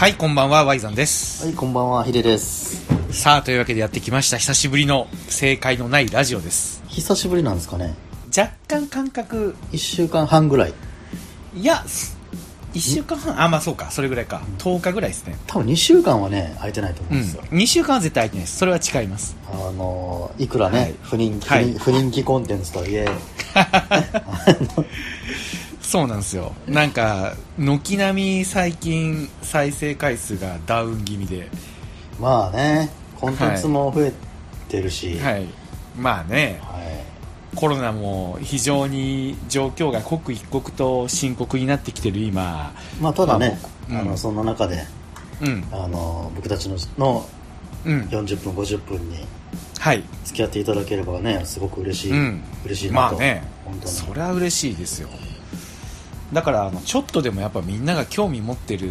はい、こんばんは、ワイザンです。はい、こんばんは、ヒデです。さあ、というわけでやってきました。久しぶりの正解のないラジオです。久しぶりなんですかね。若干感覚、1週間半ぐらい。いや、1週間半、あ、まあそうか、それぐらいか。10日ぐらいですね。多分2週間はね、空いてないと思ううんんですよ。。2週間は絶対空いてないです。それは誓います。あの、いくらね、はい不人気、はい不人不人気コンテンツとはいえ、そうなんですよ。なんか、軒並み最近再生回数がダウン気味で。まあね、コンテンツも増えてるし、はい。まあね、はいコロナも非常に状況が刻一刻と深刻になってきてる今、まあただね、まあ僕うんあのそんな中で、うん、あの僕たちののうん、40分、50分にはい。付き合っていただければね、すごく嬉しい、うん嬉しいなと。まあね本当に。それは嬉しいですよだからあのちょっとでもやっぱみんなが興味持ってる、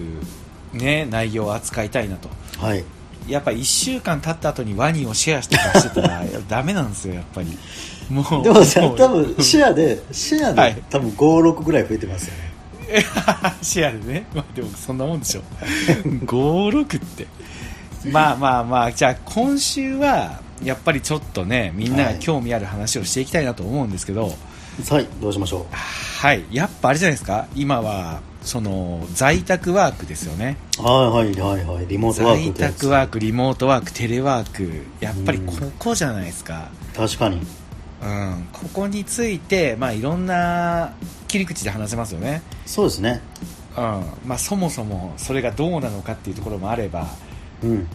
ね、内容を扱いたいなと。はい。やっぱ1週間経った後にワニをシェアして出してたらい。やダメなんですよやっぱり。もうでもさ、多分シェアで、シェアはい。で多分5、6ぐらい増えてますよね。シェアでね、まあ、でもそんなもんでしょ56って。まあまあまあじゃあ今週はやっぱりちょっとねみんなが興味ある話をしていきたいなと思うんですけど、はい、どうしましょう。はい、やっぱあれじゃないですか、今はその在宅ワークですよね、はいはいはいはい、リモートワーク在宅ワーク、リモートワーク、テレワーク、やっぱりここじゃないですか、確かに。うん、ここについて、まあ、いろんな切り口で話せますよね、そうですね。うん。まあ、そもそもそれがどうなのかっていうところもあれば、うん。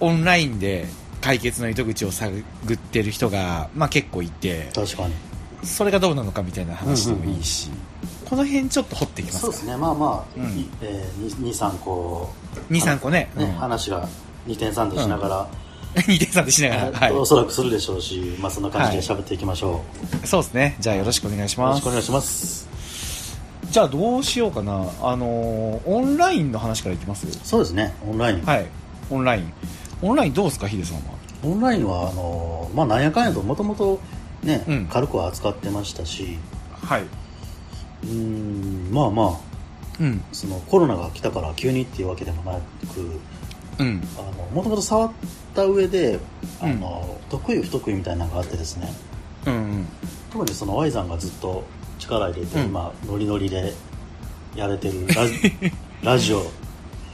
オンラインで解決の糸口を探ってる人が、まあ、結構いて、確かに。それがどうなのかみたいな話でもいいし、この辺ちょっと掘っていきますかそうですね。まあまあ、うんいえー、2、3個、2、3個ね。ね、うん話が2点3点しながら、2点3でしながら、はい、おそらくするでしょうし、まあそんな感じで喋っていきましょそうですね。じゃあよろしくお願いしう。よろますしくお。願いします。じゃあどうしようかな。あのーオンラインの話からいきます？そうですね、オンライン。はい。オンライン。オンラインどうですか、ヒデさんは？オンラインは、あの、まあなんやかんやともともとね、うん軽くは扱ってましたし、はい。うーん、まあまあ、うん。そのコロナが来たから急にっていうわけでもなく、うん。あのもともと触った上であの、得意不得意みたいなのがあってですねうんうん。特にその Y さんがずっと力入れて、うん今ノリノリでやれてるラジ ラジオ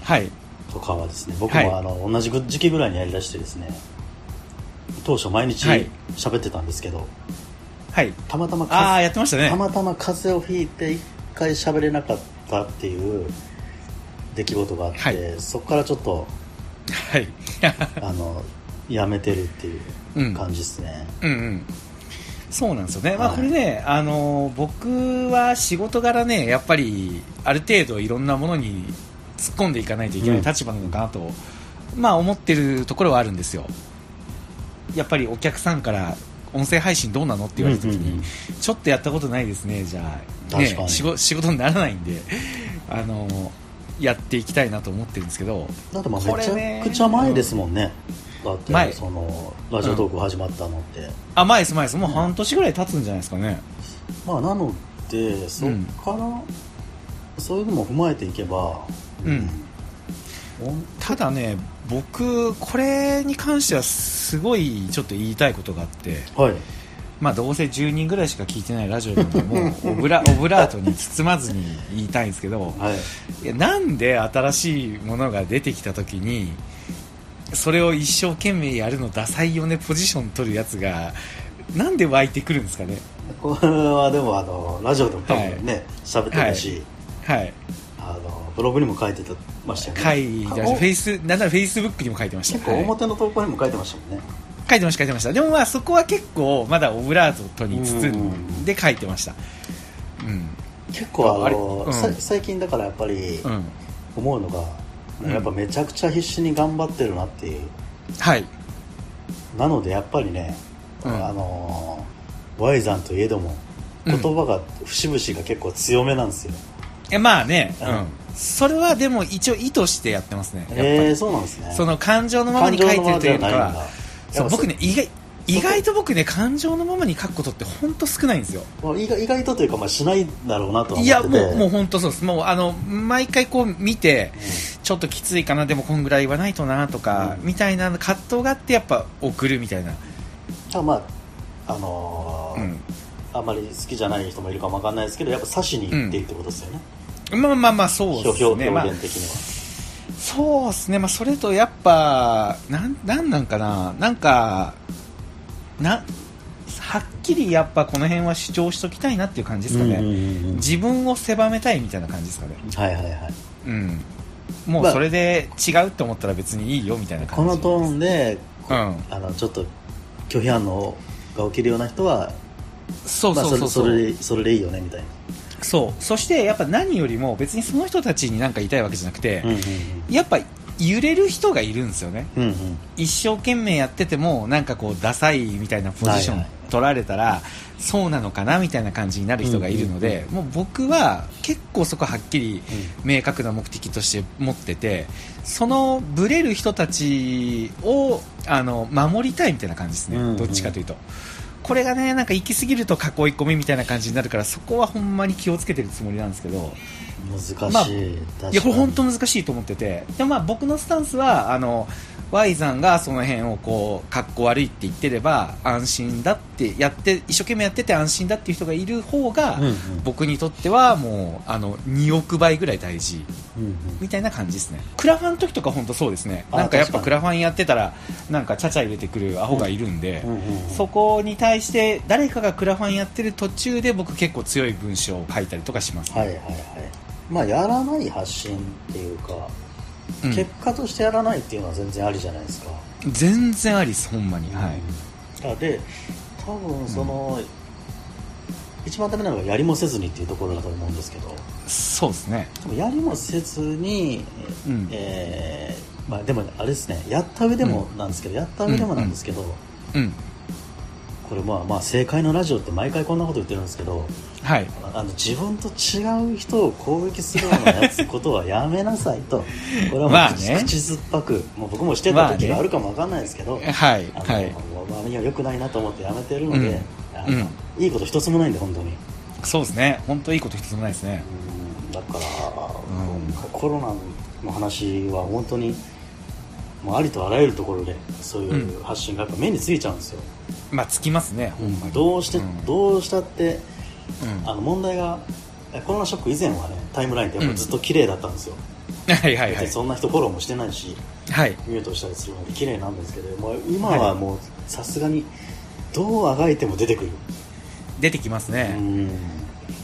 はい。とかはですね僕はいもあの、同じ時期ぐらいにやりだしてですね当初毎日はい喋ってたんですけど、はい。たまたまああ、風やってましたねた。またま風邪をひいて一回喋れなかったっていう出来事があって、はいそこからちょっとはい。あのやめてるっていううん感じですね、うんうん。そうなんですよね。まあはいこれね、あのー僕は仕事柄ね、やっぱりある程度いろんなものに突っ込んでいかないといけないうん立場なのかなと、まあ思ってるところはあるんですよ。やっぱりお客さんから音声配信どうなのって言われた時に、うんうんうん。ちょっとやったことないですね、じゃあ、ね、仕事にならないんで、あのーやっていきたいなと思ってるんですけど、だってまあめちゃくちゃ前ですもんね、だって前。そのラジオトーク始まったのって、あ、前です、前です。もう半年ぐらい経つんじゃないですかね。まあなのでそっから、そういうのも踏まえていけばうん。ただね僕これに関してはすごいちょっと言いたいことがあってはい。まあどうせ10人ぐらいしか聞いてないラジオでもうオブラ オブラートに包まずに言いたいんですけどはい。いやなんで新しいものが出てきた時にそれを一生懸命やるのダサいよねポジション取るやつがなんで湧いてくるんですかね？これはでもあのラジオでも多分ね喋、ってたし、はい。あのブログにも書いてたましたよね。書いてました。おフェイスなんならフェイスブックにも書いてました。結構はい表の投稿にも書いてましたもんね、書いてました書いてました。でもまあそこは結構まだオブラートに包んで書いてました。うん。結構あの、うん。さ最近だからやっぱりうん。思うのが、うん。やっぱめちゃくちゃ必死に頑張ってるなっていう。はい。なのでやっぱりね、うん。あの Y さんといえどもうん。言葉が節々が結構強めなんですよ、えまあね、ううんん、それはでも一応意図してやってますね。えー、そうなんですね。その感情のままに書いてるというのそう僕ね意外意外と僕ね感情のままに書くことって本当少ないんですよ。まあ意外意外とというか、まあ、しないだろうなとは思ってて。いやもうもう本当そうです。もうあの毎回こう見て、ちょっときついかなでもこんぐらい言わないとなとか、うん。みたいな葛藤があってやっぱ送るみたいな、ただまああのーうん、あんまり好きじゃない人もいるかもわかんないですけどやっぱ刺しに行ってってことですよね、まあまあまあそうです表ね、まあそうですね、まあ、それとやっぱなんなんなんかな。なんかなはっきりやっぱこの辺は主張しときたいなっていう感じですかね、うんうんうんうん。自分を狭めたいみたいな感じですかね。はいはいはい。うん。もうまあそれで違うって思ったら別にいいよみたいなこ感じのトーンで、うん。あのちょっと拒否反応が起きるような人はそうまあそうそう。そう、それそれでそれでいいよねみたいな、そう。そしてやっぱ何よりも別にその人たちに何か言いたいわけじゃなくて、うんうんやっぱ揺れる人がいるんですよね。うんうん。うん一生懸命やっててもなんかこうダサいみたいなポジションはいはい。取られたらそうなのかなみたいな感じになる人がいるので、もう僕は結構そこはっきり明確な目的として持っててそのブレる人たちをあの守りたいみたいな感じですね、うんうん。どっちかというと。これがねなんか行き過ぎると囲い込みみたいな感じになるからそこはほんまに気をつけてるつもりなんですけど。難しい、まあいやこれ本当難しいと思ってて。でもまあ僕のスタンスはあの Y さんがその辺をこう格好悪いって言ってれば安心だってやって一生懸命やってて安心だっていう人がいる方が、うんうん。僕にとってはもうあの2億倍ぐらい大事。うんうん。みたいな感じですね。クラファンの時とか本当そうですね。あなんかやっぱクラファンやってたらなんかちゃちゃ入れてくるアホがいるんで、そこに対して誰かがクラファンやってる途中で僕結構強い文章を書いたりとかします、はいはいはい。まあやらない発信っていうか、うん。結果としてやらないっていうのは全然ありじゃないですか、全然ありですほんまに、はい。あで多分その、一番ダメなのがやりもせずにっていうところだと思うんですけど。そうですね。でもやりもせずに、うん。えーまあ、でもあれですね。やった上でもなんですけど、やった上でもなんですけど、うんこれまあまあ正解のラジオって毎回こんなこと言ってるんですけどはい。あの自分と違う人を攻撃するようなやつことはやめなさいと。これはもうまあ口,、ね。口酸っぱくもう僕もしてた時があるかもわかんないですけど、はいあのはいまあ、いや良くないなと思ってやめてるので、あのうん。いいこと一つもないんで本当に。そうですね。本当いいこと一つもないですね。うんだから、うん。コロナの話は本当にもうありとあらゆるところでそういう発信がやっぱ目についちゃうんですよ、まあつきますねほんどうして、うん。どうしたってうん。あの問題がえコロナショック以前はねタイムラインってやっぱずっと綺麗だったんですよ、はいはいはい。そんな人フォローもしてないしはい。ミュートしたりするので綺麗なんですけどもう今はもうさすがにどうあがいても出てくる。出てきますうねん。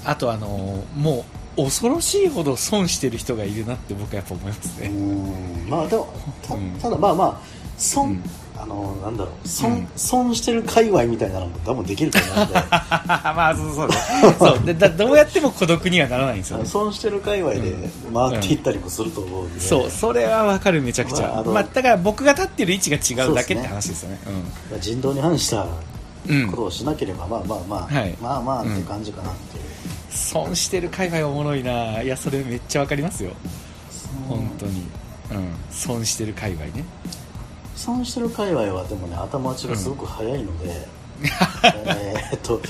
あとあのーもう恐ろしいほど損してる人がいるなって僕はやっぱ思いますうねん。まあでもたうん。ただまあまあ損、うん。あのなんだろう損,、うん。損してる界隈みたいなのも多分できると思うんで。まあそうそうねそう。でだどうやっても孤独にはならないんですよ。ね 損してる界隈で回っていったりもすると思うんで、そう。それはわかるめちゃくちゃ、まあまあ、だから僕が立ってる位置が違うだけって話ですよね。まあ人道に反したうん、うん、ことをしなければ、まあまあまあ、はい。まあまあって感じかなっていう、損してる界隈おもろいな。いやそれめっちゃわかりますよ。本当に。うん。損してる界隈ね。損してる界隈はでもね頭打ちがすごく早いので、えーっと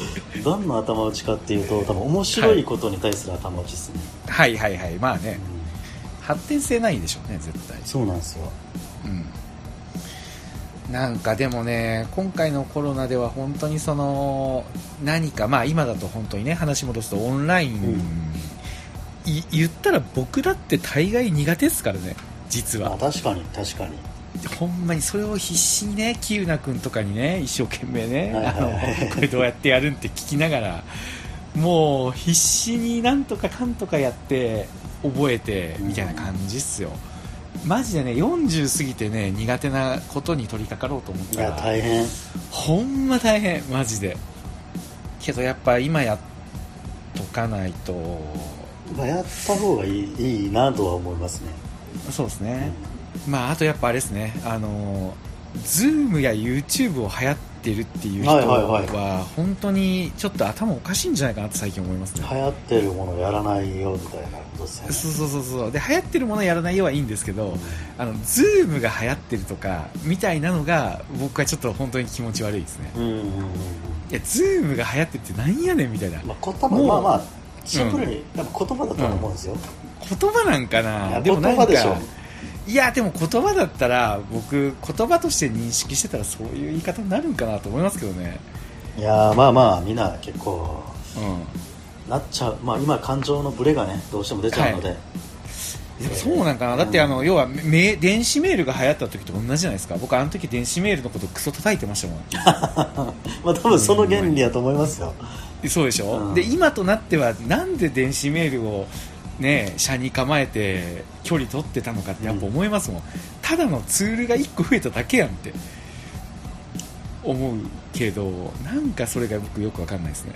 何の頭打ちかっていうと多分面白いことに対する頭打ちですね、はい。はい。はい。まあね。うん。発展性ないでしょうね絶対。そうなんですよ。うんなんかでもね今回のコロナでは本当にその何かまあ今だと本当にね話戻すとオンライン、うん。い言ったら僕だって大概苦手ですからね実は。まあ確かに確かに。ほんまにそれを必死にねキウナ君とかにね一生懸命ね、はいはいはい。あのこれどうやってやるんって聞きながらもう必死になんとかかんとかやって覚えてみたいな感じっすよ、マジでね40過ぎてね苦手なことに取り掛かろうと思っいやたら大変。ほんま大変マジで。けどやっぱ今やっとかないと。まあやった方がいいいいなとは思いますね、そうですね、まああとやっぱあれですね。あの Zoom や YouTube を流行ってるっていう人はいはいはい。は本当にちょっと頭おかしいんじゃないかなって最近思いますね。流行ってるものをやらないよみたいなことですよね。そうそうそうそう。で流行ってるものやらないよはいいんですけどあの Zoom が流行ってるとかみたいなのが僕はちょっと本当に気持ち悪いですね。うんうんうんうん。いや Zoom が流行ってるってなんやねんみたいな。まあ、言葉まあまあシンプルに、やっぱ言葉だと思うんですよ、言葉なんかいなやでもなんか言葉でしょいやでも言葉だったら僕言葉として認識してたらそういう言い方になるんかなと思いますけどね。いやーまあまあみんな結構うんなっちゃう。まあ今感情のブレがねどうしても出ちゃうので、でもそうなんかな、だってあの要はメ電子メールが流行った時と同じじゃないですか。僕あの時電子メールのことクソ叩いてましたもん。まあ多分その原理だと思いますよ、そうでしょ、うん。で今となってはなんで電子メールをね車に構えて距離取ってたのかってやっぱ思いますもん、ただのツールが1個増えただけやんって。思うけどなんかそれが僕よくわかんないですね。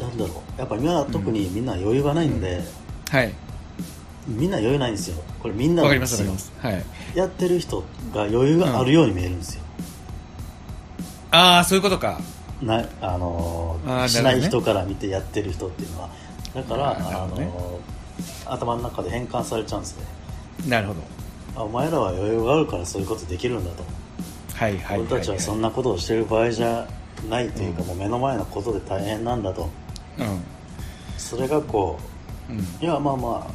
なんだろう。やっぱ今は特にみんな余裕がないんで、はい。みんな余裕ないんですよ。これみんなわかりますわかります。はい。やってる人が余裕があるように見えるんですよ、ああそういうことか。なあのしない人から見てやってる人っていうのはだから、あのー頭の中で変換されちゃうんですね。なるほど。あお前らは余裕があるからそういうことできるんだと、はいはいはい、俺たちはそんなことをしてる場合じゃないというか、もう目の前のことで大変なんだと。うん。それがこうん。ういやまあま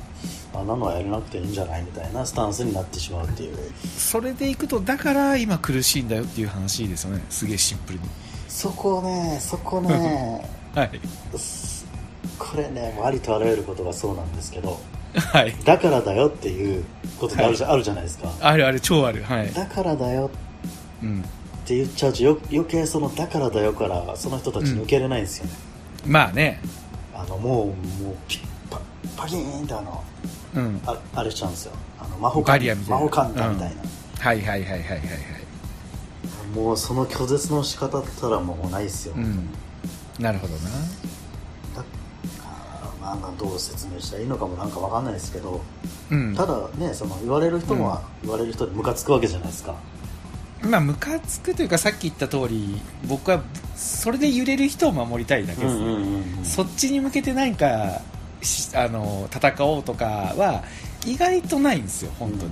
ああんなのはやらなくていいんじゃないみたいなスタンスになってしまうっていう。それでいくとだから今苦しいんだよっていう話ですよね。すげえシンプルに。そこねそこね。はい。すこれねありとあらゆることがそうなんですけどはい。だからだよっていうことがあるじゃ,、あるじゃないですか。あるある超ある。はい。だからだようん。って言っちゃうとよ余計そのだからだよからその人たち抜けれないんですよね、まあね。あのもうもうピッパパキーンってあのうん。ああれしちゃうんですよ。あの魔法バカンリアみたいな。魔法カンタみたいな、はいはいはいはいはいはい。もうその拒絶の仕方ったらもうないですよ、うん。なるほどな。だあーまあどう説明したらいいのかもなんかわかんないですけど、うん。ただねその言われる人も言われる人でムカつくわけじゃないですか、まあムカつくというかさっき言った通り僕はそれで揺れる人を守りたいだけです、うんうんうんうん。そっちに向けて何かしあの戦おうとかは意外とないんですよ本当に、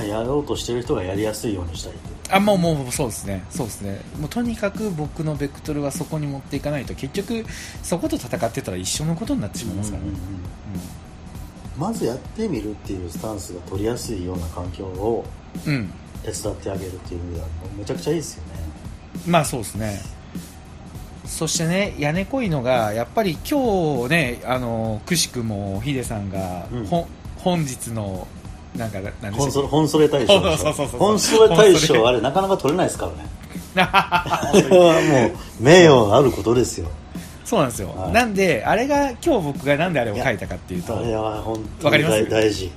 うん。やろうとしてる人がやりやすいようにしたいっていうあもうもうそうですね。そうですね。もうとにかく僕のベクトルはそこに持っていかないと結局そこと戦ってたら一緒のことになってしまいますからね、うんうんうんまずやってみるっていうスタンスが取りやすいような環境を手伝ってあげるっていう意味ではめちゃくちゃいいですよね。まあそうですね。そしてね屋根濃いのがやっぱり今日ねあのくしくもヒデさんが、うん。本日のなんかなんで本そしたっ本それ大賞でしょ。そうそうそうそう。本それ大賞あれなかなか取れないですからね。けあれはもう名誉があることですよ。そうなんですよ、はい。なんであれが今日僕がなんであれを書いたかっていうとあれは本当にわかります？大大事。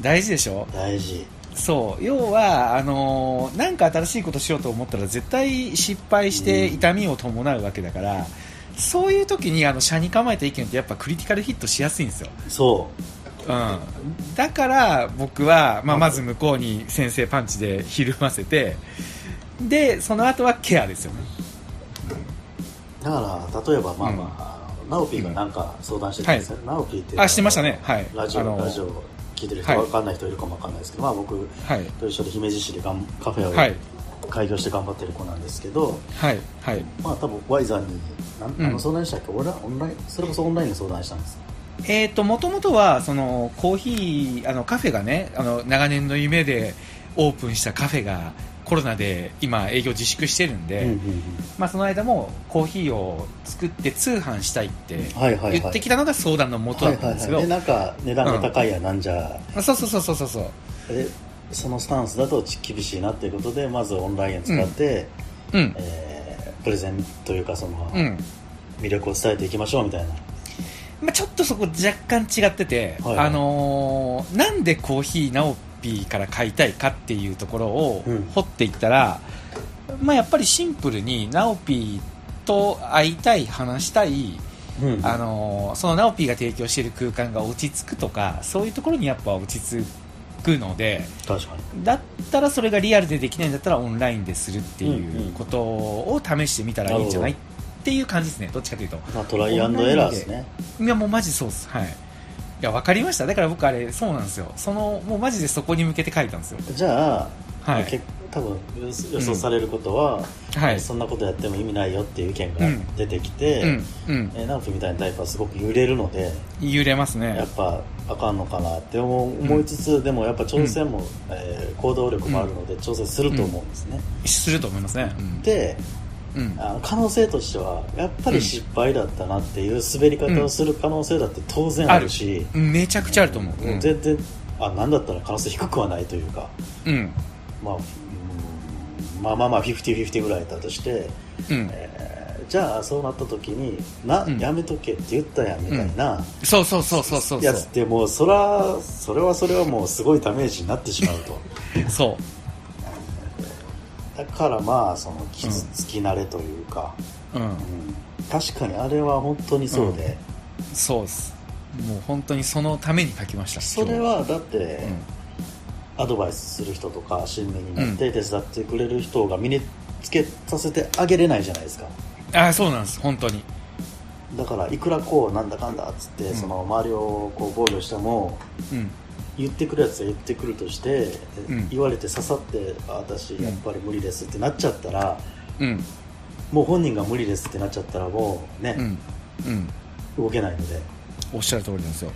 大事でしょ？大事。そう。要はあのーなんか新しいことしようと思ったら絶対失敗してうん。痛みを伴うわけだから、そういう時にあの車に構えた意見ってやっぱクリティカルヒットしやすいんですよ、そうん、だから僕は、まあ、まず向こうに先制パンチでひるませてでその後はケアですよね。うだから例えばまあまあ、ナオピーがなんか相談してたんですよ、ナオピーってあしてましたね。はい。ラジあのオラジオ聞いてる人はい。わかんない人いるかもわかんないですけど、まあ僕はい。と一緒で姫路市でがんカフェはい。を開業して頑張ってる子なんですけど、はい。はい。まあ多分ワイザーになんうん。あの相談したっけ、オンラインオンラインそれこそオンラインで相談したんですえー、ともともとはそのコーヒーあのカフェがねあの長年の夢でオープンしたカフェがコロナで今営業自粛してるんで、うんうんうん。まあ、その間もコーヒーを作って通販したいってはいはいはい。言ってきたのが相談の元はいはいだったんですけど、はいでなんか値段が高いやなんじゃ、あそうそうそうそうそうそう。でそのスタンスだと厳しいなっていうことでまずオンラインを使って、うん。えープレゼンというかその、うん。魅力を伝えていきましょうみたいなまあ、ちょっとそこ若干違ってて、はいはい。あのーなんでコーヒーナオピーから買いたいかっていうところをうん。掘っていったら、まあ、やっぱりシンプルにナオピーと会いたい話したい、うん。あのーそのナオピーが提供している空間が落ち着くとかそういうところにやっぱ落ち着くので確かに。だったらそれがリアルでできないんだったらオンラインでするっていうことを試してみたらいいんじゃないっていう感じですね。どっちかというと。まあ、トライアンドエラーですね。いやもうマジそうです。はい。いや分かりました。だから僕あれそうなんですよ。そのもうマジでそこに向けて書いたんですよ。じゃあ、はい。け多分予予想されることは、はい。そんなことやっても意味ないよっていう意見が出てきて、うん。うん。えー直樹みたいなタイプはすごく揺れるので揺れますやねっぱあかんのかなって思いつつ、でもやっぱ挑戦も、えー行動力もあるので挑戦すると思うんですね、すると思いますね。うん。でうん。あの可能性としてはやっぱり失敗だったなっていう滑り方をする可能性だって当然あるし、めちゃくちゃあると思う。うん。全然あなんだったら可能性低くはないというか、うん。まあ、うんまあまあまあ50-50ぐらいだとして、うん。えーじゃあそうなった時にな、うん。やめとけって言ったやんみたいな、そうそうそうそうそう。やつってもうそらそれはそれはもうすごいダメージになってしまうと。そうだからまあその傷つき慣れというか、うん。うん。確かにあれは本当にそうで、そうです。もう本当にそのために書きましたそれはだって、アドバイスする人とか新芽になって手伝ってくれる人が身につけさせてあげれないじゃないですか。あそうなんです。本当に。だからいくらこうなんだかんだっつって、うん。その周りをこう防御してもうん言ってくるやつは言ってくるとして、うん。言われて刺さってあ私やっぱり無理ですってなっちゃったら、うん。もう本人が無理ですってなっちゃったらもうねう、ん。うん。動けないので。おっしゃる通りなんですよ。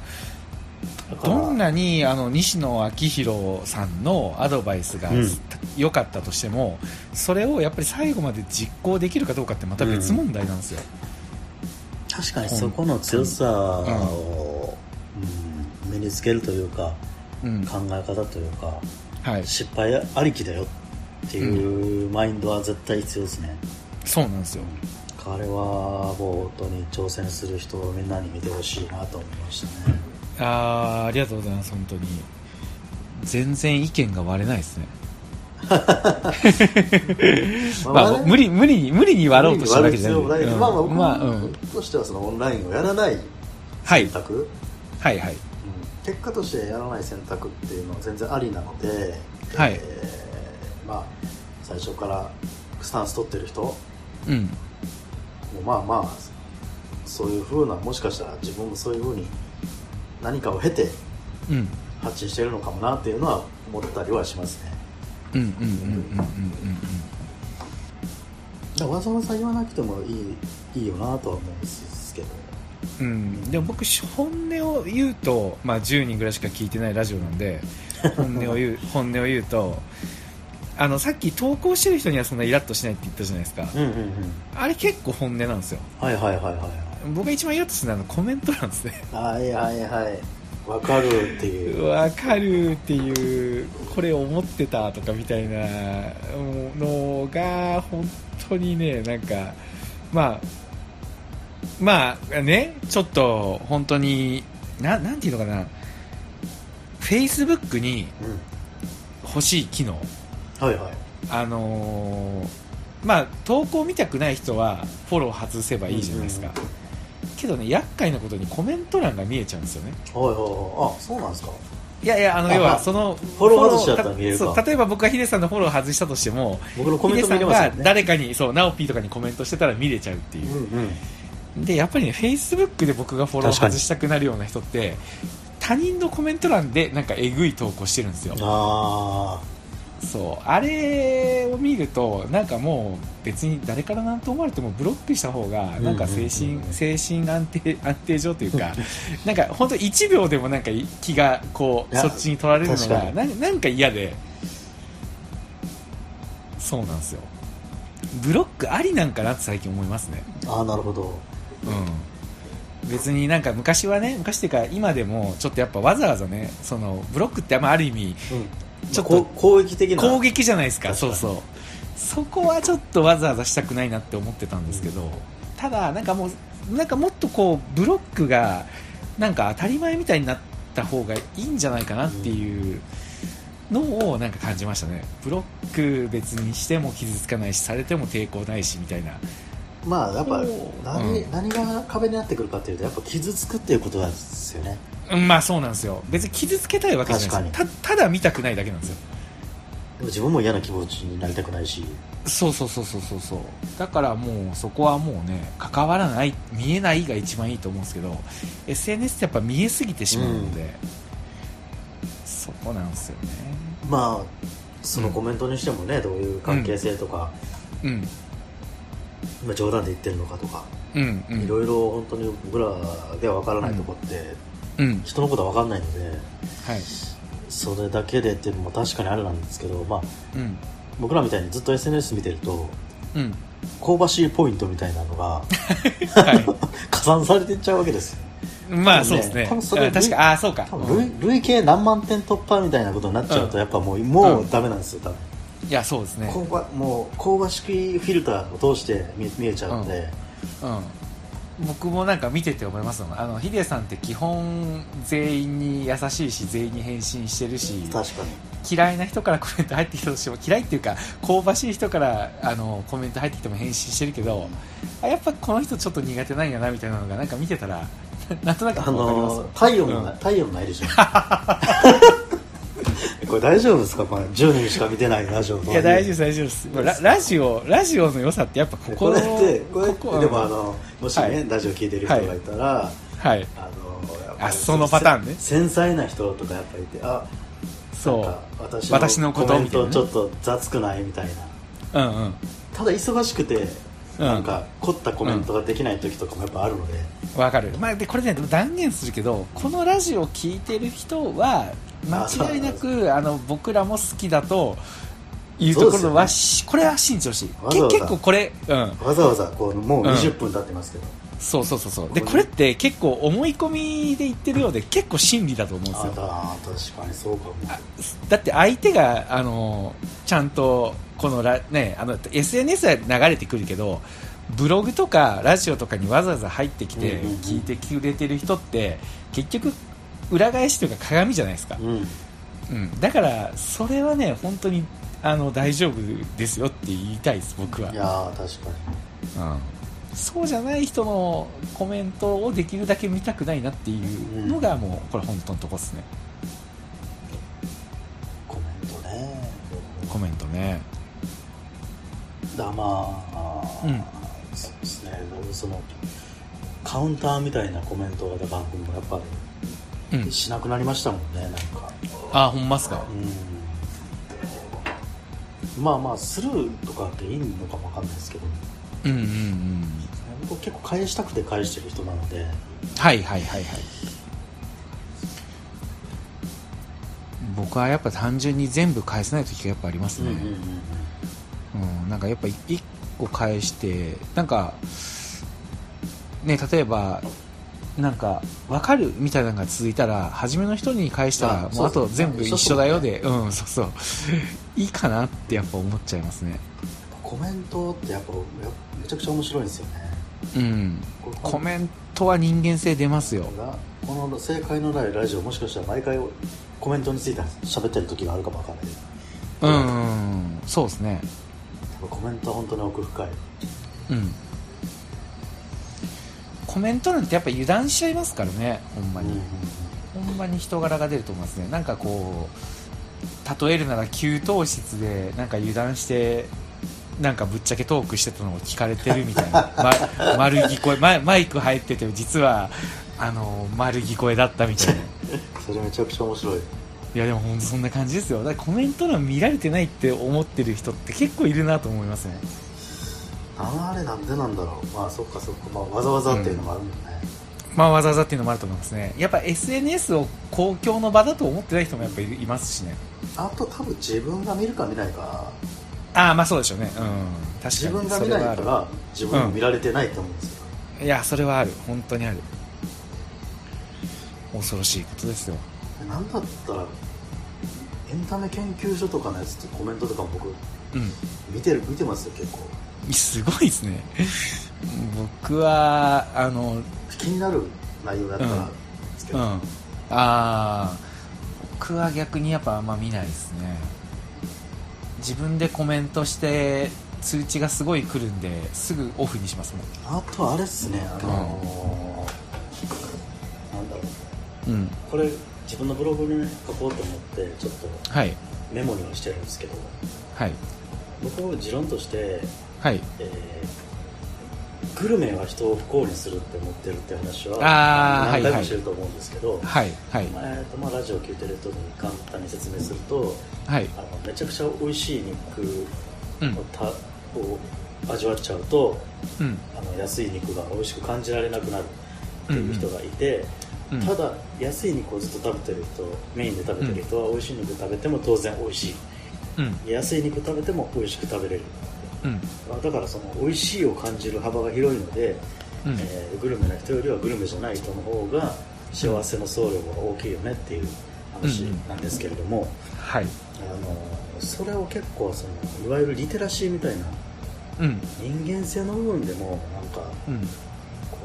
どんなにあの西野昭弘さんのアドバイスがうん。良かったとしても、それをやっぱり最後まで実行できるかどうかってまた別問題なんですよ、確かにそこの強さを、うん。身につけるというかうん考え方というかはい、失敗ありきだよっていうマインドは絶対必要ですね、そうなんですよ。彼はもう本当に挑戦する人をみんなに見てほしいなと思いましたね。あーありがとうございます本当に。全然意見が割れないですね。まあ、無理無理に無理に割ろうとしたわけじゃない。悪い必要もない。まあまあ僕まあうん。としてはそのオンラインをやらないはい。選択、はいはい。うん結果としてやらない選択っていうのは全然ありなので、はい。えーまあ最初からスタンス取ってる人もうんまあまあそういうふうなもしかしたら自分もそういうふうに何かを経てうん。発信してるのかもなっていうのは思ったりはしますね。うんうんうんうんうんだからわざわざ言わなくてもいいいいよなとは思うんですけどうん。うんでも僕本音を言うと、まあ、10人ぐらいしか聞いてないラジオなんで 本音を言う本音を言うとあのさっき投稿してる人にはそんなイラッとしないって言ったじゃないですか。うんうんうん。あれ結構本音なんですよ。はいはいはいはい僕が一番イラッとするのはコメントなんですね。はいはいはい。わかるっていう。わかるっていうこれ思ってたとかみたいなのが本当にねなんかまあまあねちょっと本当にななんていうのかな。フェイスブックにうん欲しい機能。はいはい。あのーまあ投稿見たくない人はフォロー外せばいいじゃないですか、うんうんけどね厄介なことにコメント欄が見えちゃうんですよね。はいはいはい。あそうなんですか。いやいや、あの、要は、その、フォロー外しちゃったら見えるか。そう例えば僕がヒデさんのフォロー外したとしても、僕のコメントヒデさんが見れますよね。誰かに、そう、ナオピーとかにコメントしてたら見れちゃうっていう。う。んうんで、やっぱりね、フェイスブックで僕がフォロー外したくなるような人って、他人のコメント欄でなんかえぐい投稿してるんですよ。あそう。あれを見ると、なんかもう別に誰からなんと思われてもブロックした方が、なんか精神、うんうんうん精神安定、安定上というか、なんか本当1秒でもなんか気がこう、そっちに取られるのが、ななんか嫌で、そうなんですよ。ブロックありなんかなって最近思いますね。ーあーなるほどうん。別になんか昔はね、昔っていうか今でもちょっとやっぱわざわざね、そのブロックってあんまある意味、うん。ちょっと攻撃的な。攻撃じゃないですか、そうそう。そこはちょっとわざわざしたくないなって思ってたんですけど、ただ、なんかもう、なんかもっとこう、ブロックが、なんか当たり前みたいになった方がいいんじゃないかなっていうのをなんか感じましたね。ブロック別にしても傷つかないし、されても抵抗ないしみたいなまあやっぱ何,、うん。何が壁になってくるかっていうとやっぱ傷つくっていうことなんですよね。うんまあそうなんですよ。別に傷つけたいわけじゃないです。よたただ見たくないだけなんですよ。でも自分も嫌な気持ちになりたくないし。そうそうそうそうそうそう。だからもうそこはもうね関わらない見えないが一番いいと思うんですけど SNS ってやっぱ見えすぎてしまうので、そこなんですよね。まあそのコメントにしてもね、どういう関係性とか、うん今冗談で言ってるのかとか、うんうん。いろいろ本当に僕らでは分からないとこって、うん。人のことは分かんないのではい。それだけでっていうのも確かにあれなんですけど、まあ、うん。僕らみたいにずっと SNS 見てるとうん。香ばしいポイントみたいなのが は加算されていっちゃうわけですよ。いまあそうですね。多分それあ確かあそうか。累累計何万点突破みたいなことになっちゃうと、うん。やっぱもうもうダメなんですよ多分いやそうですね。香ばもう香ばしきフィルターを通して見見えちゃうので、うん。僕もなんか見てて思いますもん。あのヒデさんって基本全員に優しいし全員に返信してるし確かに。嫌いな人からコメント入ってきたとしても嫌いっていうか香ばしい人からあのコメント入ってきても返信してるけどあやっぱこの人ちょっと苦手なんやなみたいなのがなんか見てたら なんとなくあの太陽の、うん太陽のないでしょ これ大丈夫ですか、まあ、10人しか見てないラジオといや大丈夫です大丈夫です。まあララジオラジオの良さってやっぱここのこれってこここでもあのもしね、はい。ラジオ聞いてる人がいたら、はい。あのあそのパターンね。せ繊細な人とかやっぱりいてあそう。私私のことコメントちょっと雑くないみたいな。うんうん。ただ忙しくて、うん。なんか凝ったコメントができない時とかもやっぱあるので、わかる、まあ、でこれね断言するけどこのラジオを聞いてる人は間違いなく あの僕らも好きだというところは、しこれは信じてほしい。わざわざ。け結構これ、うん、わざわざこうもううん20分経ってますけど、そうそうそうそう。でこれって結構思い込みで言ってるようで結構真理だと思うんですよ。あだ確かにそうかも。だって相手があのちゃんとこのラ、ね、あの SNS は流れてくるけどブログとかラジオとかにわざわざ入ってきてうんうんうん。聞いてくれてる人って結局裏返しというか鏡じゃないですか、うん。うん、だからそれはね本当にあの大丈夫ですよって言いたいです僕は、いやー確かうん、そうじゃない人のコメントをできるだけ見たくないなっていうのがもうこれ本当のとこですね。にコメントね。コメントね。だまあ、うん。そうですね。そのカウンターみたいなコメントがだから僕もやっぱうんりしなくなりましたもんねなんか。あほんまっすか？うん。まあまあスルーとかっていいのかもわかんないですけど。うんうんうん。僕結構返したくて返してる人なので。はいはいはいはい。僕はやっぱ単純に全部返せない時がやっぱありますね、うんなんかやっぱ1個返してなんかね例えばなんか分かるみたいなのが続いたら初めの人に返したらあもうあと全部一緒だよでうんそうそう。いいかなってやっぱ思っちゃいますね。コメントってやっぱめちゃくちゃ面白いんですよね。うん。コメントは人間性出ますよ。がこの正解のないラジオもしかしたら毎回コメントについて喋ってる時があるかもわかんない。うんうんそうですね。コメントは本当に奥深い。うんコメントなんてやっぱ油断しちゃいますからねほんまに、ほんまに人柄が出ると思いますね。なんかこう例えるなら給湯室でなんか油断してなんかぶっちゃけトークしてたのを聞かれてるみたいな、ま、丸聞こえマイマイク入ってて実はあの丸聞こえだったみたいな。それめちゃくちゃ面白い。いやでも本当そんな感じですよ。だからコメント欄見られてないって思ってる人って結構いるなと思いますねあれなんでなんだろう。まあそっかそっか、まあ、わざわざっていうのもあるもんね、まあわざわざっていうのもあると思いますね。やっぱ SNS を公共の場だと思ってない人もやっぱりいますしね。あと多分自分が見るか見ないか。ああまあそうでしょうね。うん。確かに。自分が見ないから自分も見られてないと思うんですよ、あるいやそれはある。本当にある。恐ろしいことですよ。なんだったらエンタメ研究所とかのやつってコメントとかも僕うん。見てる見てますよ結構すごいですね。僕はあの気になる内容だったらですけど、うん。ああ僕は逆にやっぱあんま見ないですね。自分でコメントして通知がすごい来るんですぐオフにしますもん。あとあれっすねあのーなんだろう。うん。これ自分のブログにね書こうと思ってちょっとはい。メモにはしてるんですけど。はい。僕は持論として、はい。えーグルメは人を不幸にするって思ってるって話は何回もしてると思うんですけど、はいはい。えーとまあ、ラジオを聞いてる人に簡単に説明するとはい。あのめちゃくちゃ美味しい肉うん。をた、を味わっちゃうとうん。あの安い肉が美味しく感じられなくなるっていう人がいて、うんただ安い肉をずっと食べてる人メインで食べてる人は美味しい肉食べても当然美味しい。うん。安い肉食べても美味しく食べれるだからその美味しいを感じる幅が広いので、うん。えーグルメな人よりはグルメじゃない人の方が幸せの総量が大きいよねっていう話なんですけれども、はい。あのそれを結構そのいわゆるリテラシーみたいなうん。人間性の部分でもなんかうん。こ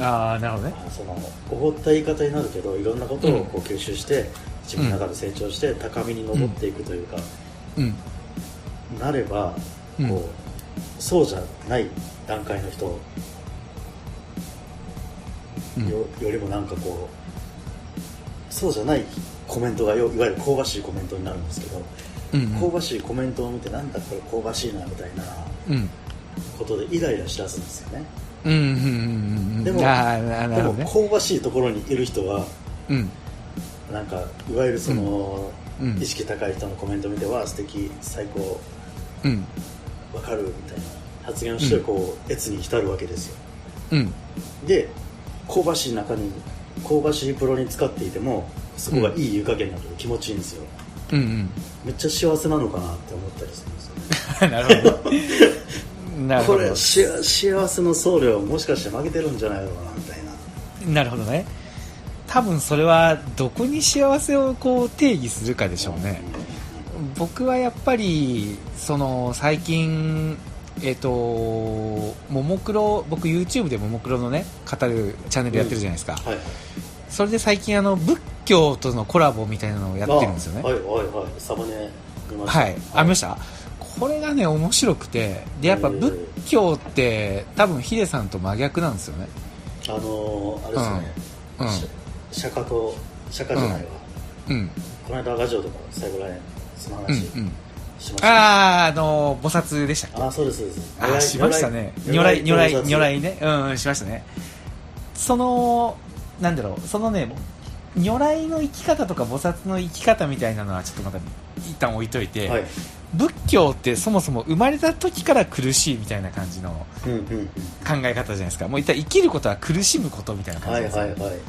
ああなるほどうねあそのおごった言い方になるけどいろんなことをこう吸収して自分の中で成長して高みに登っていくというか、うんなればうん。こう、そうじゃない段階の人うん。よよりもなんかこうそうじゃないコメントがよいわゆる香ばしいコメントになるんですけど、うん香ばしいコメントを見てなんだこれ香ばしいなみたいなうん。ことでイライラしだすんですよね。うんうんうんうんでもああななでも香ばしいところにいる人はうん。なんかいわゆるその、うん。意識高い人のコメント見ては素敵最高うん。わかるみたいな発言をしてこう越に浸るわけですよ。うん。で香ばしい中に香ばしいプロに使っていてもそこがいい湯加減なので気持ちいいんですよ。うん。うんめっちゃ幸せなのかなって思ったりするんですよ。ね なるほど。これし幸せの総量もしかして負けてるんじゃないのかなみたいな。なるほどね。多分それはどこに幸せをこう定義するかでしょうね僕はやっぱりその最近えっ、とももクロ僕 YouTube でももクロのね語るチャンネルやってるじゃないですか、はい。それで最近あの仏教とのコラボみたいなのをやってるんですよね。あはいはいはい。サムネ見ました。はい、あ見ました？これがね面白くてでやっぱ仏教って多分ヒデさんと真逆なんですよね。あのー、あれですね、うん。釈迦と釈迦じゃないわ、うん。この間ラジオとか最後らへんそのうん話うん。しました、あああの菩薩でしたっけ？あそうですそうです。あーしましたね。如来如来如来ねうんうんしましたね。そのなんだろう。そのね如来の生き方とか菩薩の生き方みたいなのはちょっとまた一旦置いといて、はい仏教ってそもそも生まれた時から苦しいみたいな感じのうんうんうん考え方じゃないですかもう一体生きることは苦しむことみたいな感はいじですよねはいはい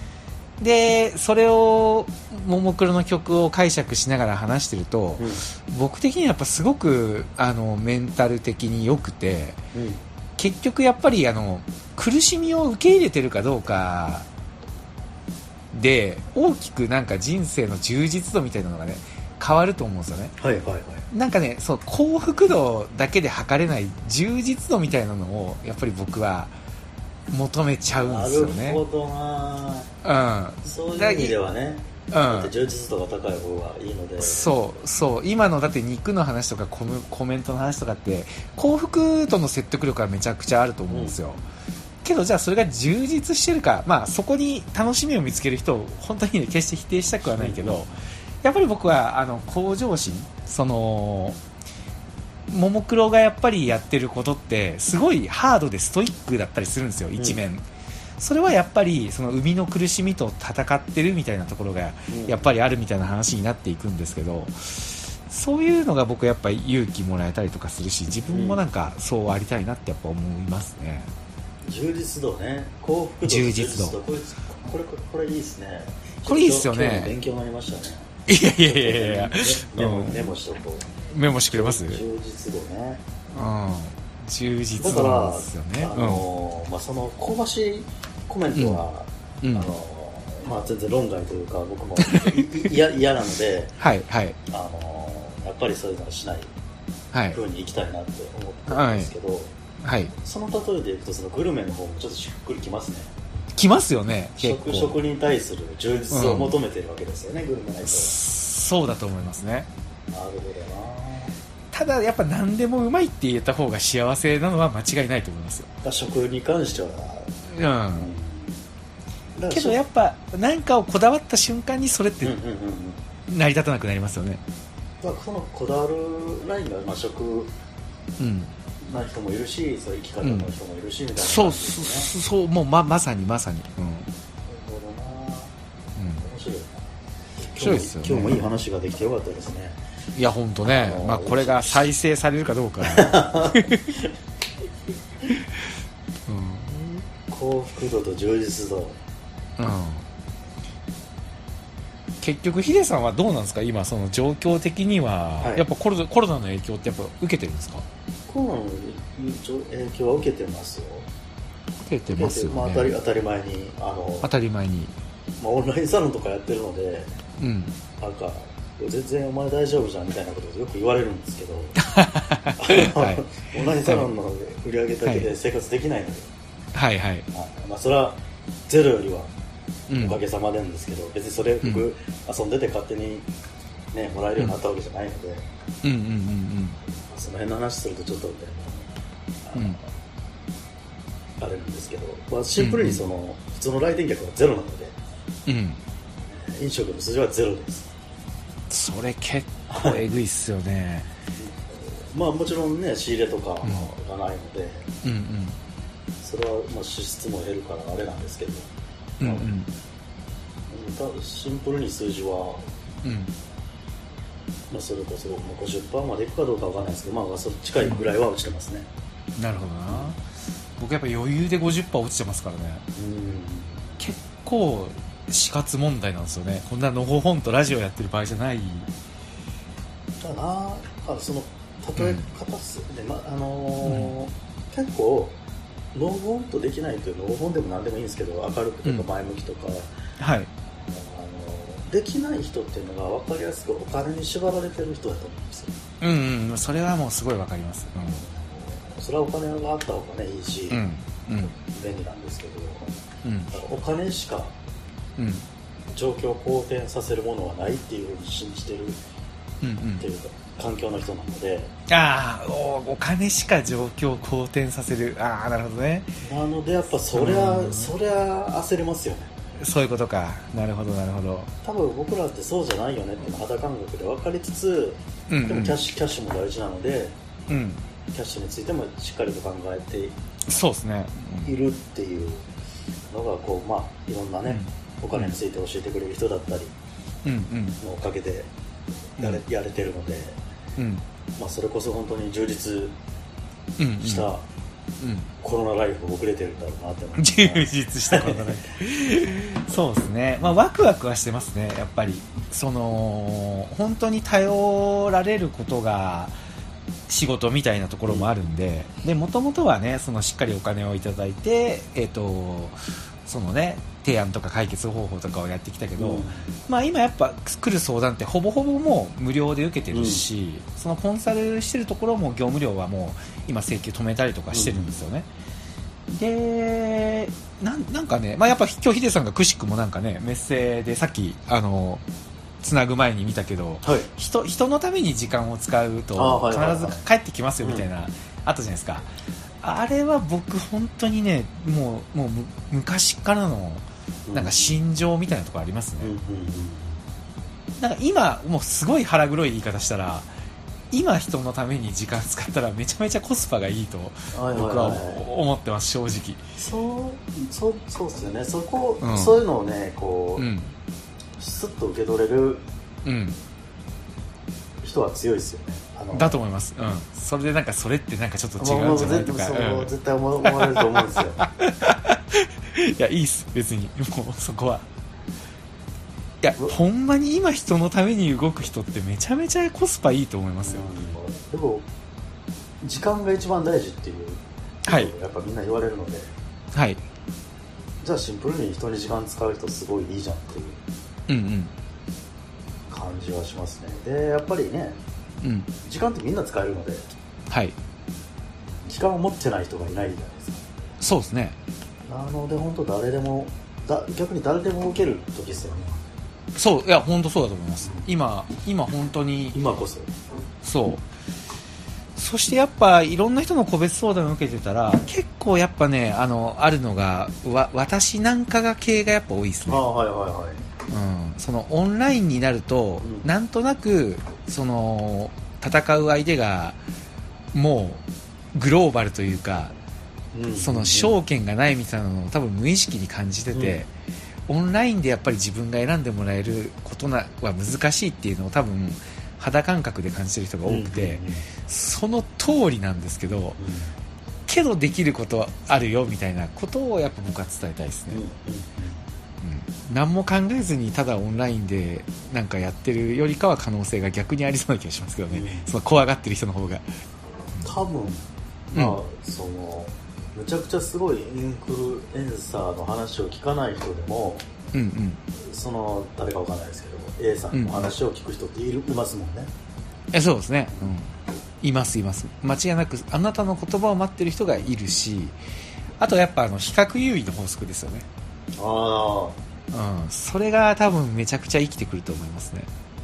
でそれをももクロの曲を解釈しながら話してると、うん。僕的にはやっぱすごくあのメンタル的に良くてうん。結局やっぱりあの苦しみを受け入れてるかどうかで大きくなんか人生の充実度みたいなのがね変わると思うんですよね。はいはいはい。なんかねそう幸福度だけで測れない充実度みたいなのをやっぱり僕は求めちゃうんなですよね。るほどな。うん。そういう意味ではね。うん。充実度が高い方がいいので。そうそう。今のだって肉の話とかコメコメントの話とかって幸福との説得力はめちゃくちゃあると思うんですよ、けどじゃあそれが充実してるか、まあ、そこに楽しみを見つける人を本当に、ね、決して否定したくはないけど、やっぱり僕はあの向上心そのももクロがやっぱりやってることってすごいハードでストイックだったりするんですよ一面、それはやっぱりその生みの苦しみと戦ってるみたいなところがうんやっぱりあるみたいな話になっていくんですけどそういうのが僕やっぱり勇気もらえたりとかするし自分もなんかそうありたいなってやっぱ思いますね、充実度ね。幸福度と充実度。これこれこれこれいいですね。これいいっすよね。勉強になりましたね。いやいやいやいやいや。メモうんメモしとこうメモしてくれます？うん充実度ね。充だ実度なんですよね。あのまあ、その香ばしいコメントは、うん。うん。あのまあ、全然論外というか僕も いい嫌嫌なのではいはい。あのやっぱりそういうのはしないはい。風にいきたいなって思ってるんですけど、はい。その例えでいくとそのグルメの方もちょっとしっくりきますね。来ますよね結食構。食に対する充実を求めてるわけですよね、グルメの人そうだと思いますね。はなるほどなただやっぱ何でもうまいって言えた方が幸せなのは間違いないと思いますよ。食に関しては、うん。うん、けどやっぱ何かをこだわった瞬間にそれってうんうんうんうん。成り立たなくなりますよね。まあ、そのこだわるラインが、まあ、食うん。な人もいるしそういう生き方の人もいるし、みたいなね。そうそうもうままさにまさに。うん、面白い。な面白いですよね。今日も今日もいい話ができてよかったですねいや本当ね。あのー。まあこれが再生されるかどうか 幸福度と充実度。うん、うん、結局ヒデさんはどうなんですか？今その状況的には、はい。やっぱコロナコロナの影響ってやっぱ受けてるんですか？コロナの影響は受けてますよ。受けてますよね、まあ、当たり当たり前にあの当たり前に。まあ、オンラインサロンとかやってるのでうん。なんか全然お前大丈夫じゃんみたいなことをよく言われるんですけど、はい。オンラインサロンの売り上げだけで生活できないので、はいはい、まあまあ、それはゼロよりはうん。おかげさまなんですけど、別にそれ僕、うん。遊んでて勝手に、ね、もらえるようになったわけじゃないので、うんうんうんその辺の話するとちょっとみたいな、うん。あれなんですけど、まあ、シンプルにその、普通の来店客はゼロなので。うん。うん飲食の数字はゼロですそれ結構えぐいっすよね。まあもちろんね仕入れとかがないので、うんうん。それはまあ支出も減るからあれなんですけど、うんうん。シンプルに数字は、うん。まあ、それこそまあ50%までいくかどうかわかんないですけど、まあ、それ近いぐらいは落ちてますね。なるほどな。僕やっぱ余裕で50%落ちてますからね。うん。結構死活問題なんですよね。こんなのほほんとラジオやってる場合じゃない。ただなあその例え方す、でまあのー結構ノーボンとできないというノーボンでも何でもいいんですけど明るくとうん。か前向きとか、はい。あのできない人っていうのが分かりやすくお金に縛られてる人だと思うんですよ。うんうん。それはもうすごいわかります。それはお金があった方がねいいし、うん。うん。うん便利なんですけど。うん。だからお金しかうん状況を好転させるものはないっていうふうに信じてるうんっていうか環境の人なので。ああおお金しか状況を好転させる。ああなるほどね。なのでやっぱそりゃ、うん。そりゃ焦りますよね。そういうことか。なるほどなるほど。多分僕らってそうじゃないよねって肌感覚で分かりつつうんうん。でもキャッシュキャッシュも大事なのでうん。キャッシュについてもしっかりと考えてそうですね。いるっていうのがこうまあいろんなね、お金について教えてくれる人だったりうんうん。のおかげでやれ,、やれてるので、うん。まあ、それこそ本当に充実したうん。コロナライフを送れてるんだろうなって思います、ね、充実したことないそうですね、まあ、ワクワクはしてますね、やっぱり、その本当に頼られることが仕事みたいなところもあるんで、もともとはね、そのしっかりお金をいただいて、えっとそのね、提案とか解決方法とかをやってきたけど、うん。まあ、今やっぱ来る相談ってほぼほぼもう無料で受けてるし、そのコンサルしてるところも業務料はもう今請求止めたりとかしてるんですよね、でなんなんかね、まあ、やっぱ今日ヒデさんがくしくもなんかねメッセでさっきあのつなぐ前に見たけどはい。人人のために時間を使うあと必ず帰ってきますよみたいな、あったじゃないですか。あれは僕本当にねもうもうむ昔からのなんか心情みたいなところありますね、なんか今、もうすごい腹黒い言い方したら、今人のために時間使ったらめちゃめちゃコスパがいいと僕ははい思ってます、正直。そうそうそうですよねそこ、うんそういうのをねこう、うん。スッと受け取れるうん。人は強いですよねだと思います。うん。それでなんかそれってなんかちょっと違まあうんじゃないとか。そううん絶対思われると思うんですよ いや、いいっす、別に。もうそこは。いや、うほんまに今人のために動く人ってめちゃめちゃコスパいいと思いますよ。でも時間が一番大事っていうはいやっぱみんな言われるのではい。じゃあシンプルに人に時間使う人すごいいいじゃんっていううんうん。感じはしますねでやっぱりねうん。時間ってみんな使えるのではい。時間を持ってない人がいないじゃないですかそうですね。なので本当誰でもだ逆に誰でも受ける時ですよね。そう、いや、本当そうだと思います。今、今本当に。今こそ。そう。そしてやっぱいろんな人の個別相談を受けてたら結構やっぱねあのあるのがわ私なんかが系がやっぱ多いですね。ああはいはいはい。うん、そのオンラインになると、うん。なんとなくその戦う相手がもうグローバルというか、うんその証券がないみたいなのを多分無意識に感じてて、オンラインでやっぱり自分が選んでもらえることなは難しいっていうのを多分肌感覚で感じてる人が多くて、その通りなんですけどけどできることあるよみたいなことをやっぱ僕は伝えたいですね、うん何も考えずにただオンラインでなんかやってるよりかは可能性が逆にありそうな気がしますけどね、うん。その怖がってる人の方が。多分まあ、そのむちゃくちゃすごいインフルエンサーの話を聞かない人でもうんうん。その誰かわかんないですけど A さんの話を聞く人っている、いますもんね。えそうですね、うん、いますいます。間違いなくあなたの言葉を待ってる人がいるしあとやっぱあの比較優位の法則ですよね、あうん、それが多分めちゃくちゃ生きてくると思いますね。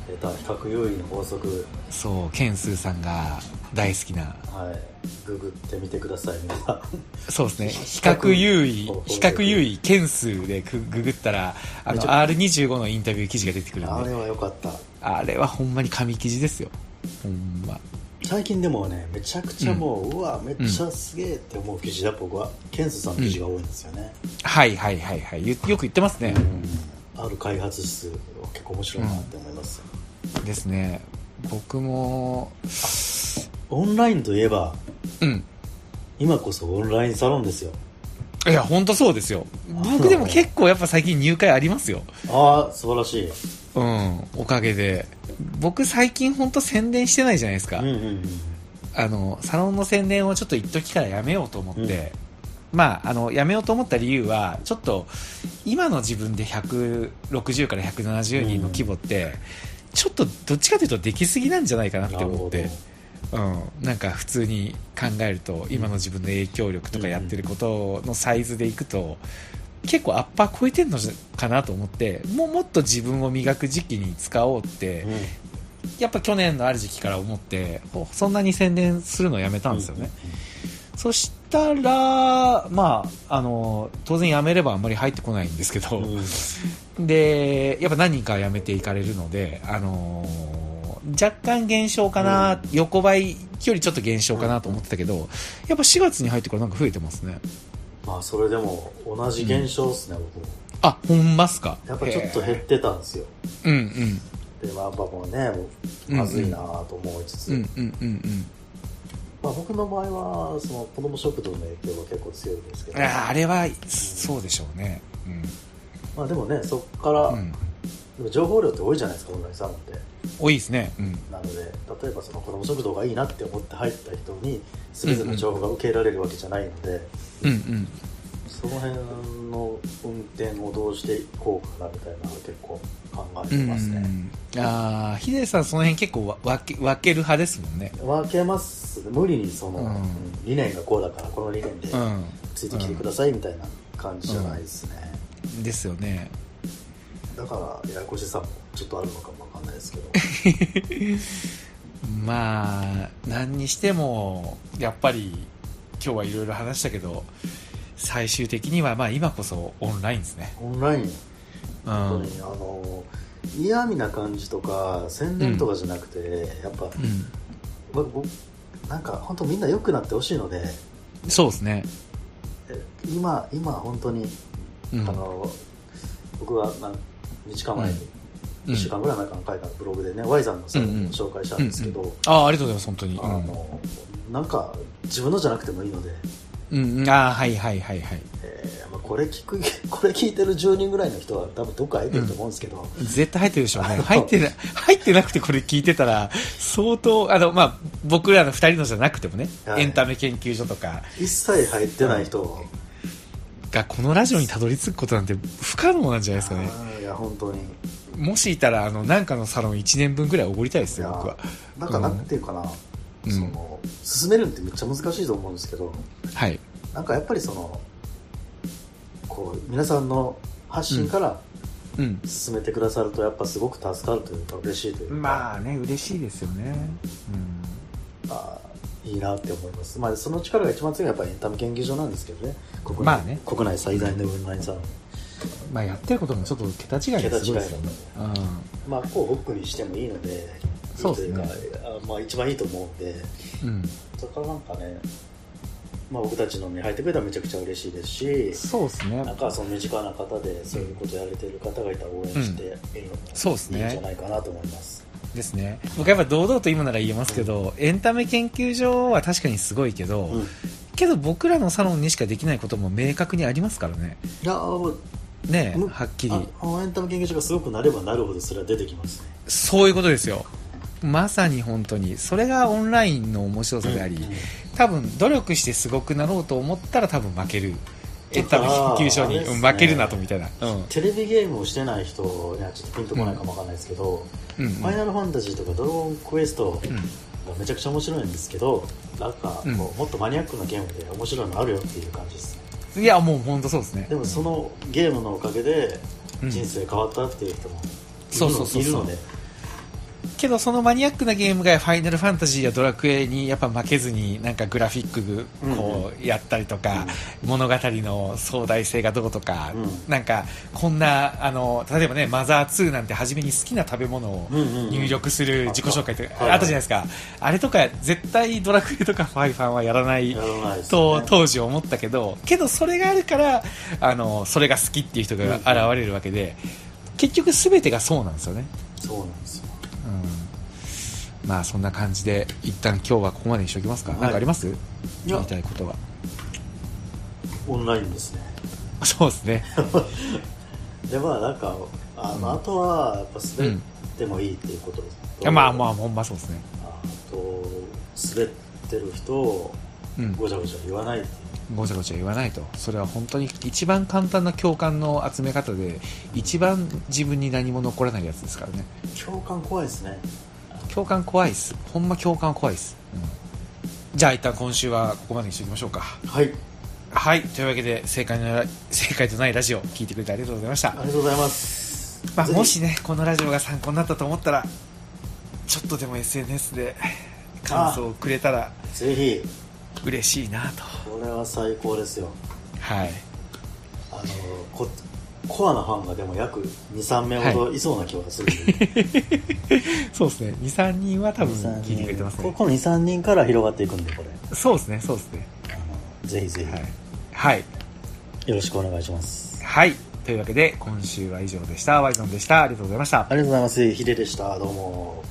あ出た比較優位の法則。そうケンスーさんが大好きな。はい。ググってみてください皆さん。そうですね。比較優位比較優位件数でグググったら、あの、めちゃ R25 のインタビュー記事が出てくるんで、あれは良かった。あれはほんまに神記事ですよ。ほんま。最近でもねめちゃくちゃもう、うわめっちゃすげえって思う記事だ僕は。ケンスさんの記事が多いんですよね、はいはいはいはい。よよく言ってますね。ある開発室結構面白いなって思います、ですね。僕も、オンラインといえばうん。今こそオンラインサロンですよいや、ほんとそうですよ。僕でも結構やっぱ最近入会ありますよ。ああ素晴らしいうん。おかげで。僕最近ほんと宣伝してないじゃないですか。うんうんうんあの、サロンの宣伝をちょっと一時からやめようと思って、まあ、あの、やめようと思った理由は、ちょっと、今の自分で160から170人の規模って、ちょっとどっちかというとできすぎなんじゃないかなって思って、うん、なんか普通に考えると、今の自分の影響力とかやってることのサイズでいくと、結構アッパー超えてんのかなと思って、もうもっと自分を磨く時期に使おうって、うん。やっぱ去年のある時期から思って、ほそんなに宣伝するのやめたんですよね。そしたら、まあ、あの、当然辞めればあんまり入ってこないんですけど、うん。で、やっぱ何人かは辞めていかれるので、あの若干減少かな、うん横ばいよりちょっと減少かなと思ってたけど、やっぱ4月に入ってからなんか増えてますね。まあそれでも同じ現象ですね、僕もあ、ほんますか？やっぱちょっと減ってたんですようんうん。でまあやっぱもうねもうまずいなと思いつつ、うんうんうんうん。まあ、僕の場合はその子ども食堂の影響が結構強いんですけどいやあれは、そうでしょうね。まあ、でもねそこから、うん。情報量って多いじゃないですかオンラインサロンって多いですね。うん。なので例えばその子ども食堂がいいなって思って入った人に全ての情報が受けられるわけじゃないので、うんうん。その辺の運転をどうしていこうかなみたいなのは結構考えてますね、ああ、ヒデさんその辺結構わ分け分ける派ですもんね。分けます無理にその、うんうん理念がこうだからこの理念でうついてきてくださいみたいな感じじゃないですね、ん。ですよね。だからややこしさもちょっとあるのかもわかんないですけど まあ、何にしても、やっぱり、今日はいろいろ話したけど、最終的にはまあ今こそオンラインですね。オンライン？う本ん。当にあの嫌味な感じとか宣伝とかじゃなくて、やっぱうん。なんか本当みんな良くなってほしいのでそうですね。え今今本当に、うん。あの僕は何日間前に、うん1週間ぐらい前から書いたブログでね、ワイザンのサロンを紹介したんですけど、ああ、ありがとうございます、本当に。あのなんか自分のじゃなくてもいいので、うん。うん、ああ、はいはいはいはい。えーまあ、これ聞く これ聞いてる10人ぐらいの人は多分どっか空いてると思うんですけど、絶対入ってるでしょうね。入ってな、入ってなくてこれ聞いてたら、相当、あの、まあ、僕らの二人のじゃなくてもね、はいエンタメ研究所とか一切入ってない人、がこのラジオにたどり着くことなんて不可能なんじゃないですかね。や本当にもしいたら、あの、なんかのサロン1年分ぐらいおごりたいですよ、僕は。なんかなんていうかな、うんその進めるのってめっちゃ難しいと思うんですけどはい。なんかやっぱりそのこう皆さんの発信からうん。進めてくださるとやっぱすごく助かるというか嬉しいというか、まあね、嬉しいですよね。あいいなって思います、まあ、その力が一番強いのはやっぱりエンタメ研究所なんですけどね国内,、まあね国内最大のオンラインサロン、まあやってることもちょっと桁違いですごいですよね。まあこうフックにしてもいいのでそうですね。まあ、一番いいと思うんで。うん、うん、そこからなんかね、まあ、僕たちのに入ってくれたらめちゃくちゃ嬉しいですしそうですね。なんかその身近な方でそういうことやれてる方がいたら応援してそうですね。いいんじゃないかなと思います。ですね。僕やっぱ堂々と今なら言えますけどエンタメ研究所は確かにすごいけど、うん。けど僕らのサロンにしかできないことも明確にありますからね。いやねむはっきり。エンタメ研究所がすごくなればなるほどそれは出てきますね。そういうことですよ。まさに本当に。それがオンラインの面白さであり、うん多分努力してすごくなろうと思ったら多分負ける。エンタメ研究所に、ねうん負けるなとみたいな、うん。テレビゲームをしてない人にはちょっとピンとこないかもわかんないですけど、うんうん。ファイナルファンタジーとかドラゴンクエストうんがめちゃくちゃ面白いんですけど、なんかこう、うん。もっとマニアックなゲームで面白いのあるよっていう感じですね。いやもう本当そうですね。でもそのゲームのおかげでうん。人生変わったっていう人もいるの,、そうそうそうそう。いるので、けどそのマニアックなゲームがファイナルファンタジーやドラクエにやっぱ負けずになんかグラフィックこうやったりとか、物語の壮大性がどうとか、うん。なんかこんなあの例えばねマザー2なんて初めに好きな食べ物をうんうんうん。入力する自己紹介とかあったじゃないですか、あれとか絶対ドラクエとかファイファンはやらないとね。当時思ったけどけどそれがあるからあのそれが好きっていう人が現れるわけで、結局全てがそうなんですよね。そうなんですまあそんな感じで一旦今日はここまでにしておきますか、はい。なんかあります？言いたいことは。オンラインですね。そうですね。でまあなんかあの、あとはやっぱ滑ってもいいっていうことです、いやまあまあほんまそうですね。あと滑ってる人をうん。ごちゃごちゃ言わないっていう。ごちゃごちゃ言わないと。それは本当に一番簡単な共感の集め方で一番自分に何も残らないやつですからね。共感怖いですね共感怖いっす。ほんま共感怖いっす、うん。じゃあ一旦今週はここまでにしておきましょうか。はい。はい。というわけで正解の正解とないラジオ聞いてくれてありがとうございました。ありがとうございます。まあ、もしねこのラジオが参考になったと思ったらちょっとでも SNS で感想をくれたらぜひ。嬉しいなと。これは最高ですよ。はい。あのこコアなファンがでも約23名ほどい。そうな気がするんで、そうですね。23人は多分聞いてくれてますね。ここの23人から広がっていくんでこれ。そうですね。そうですね。ぜひぜひ、はい、はい。よろしくお願いします。はい、というわけで今週は以上でした。ワイゾンでした。ありがとうございました。ありがとうございます。ヒデでした。どうも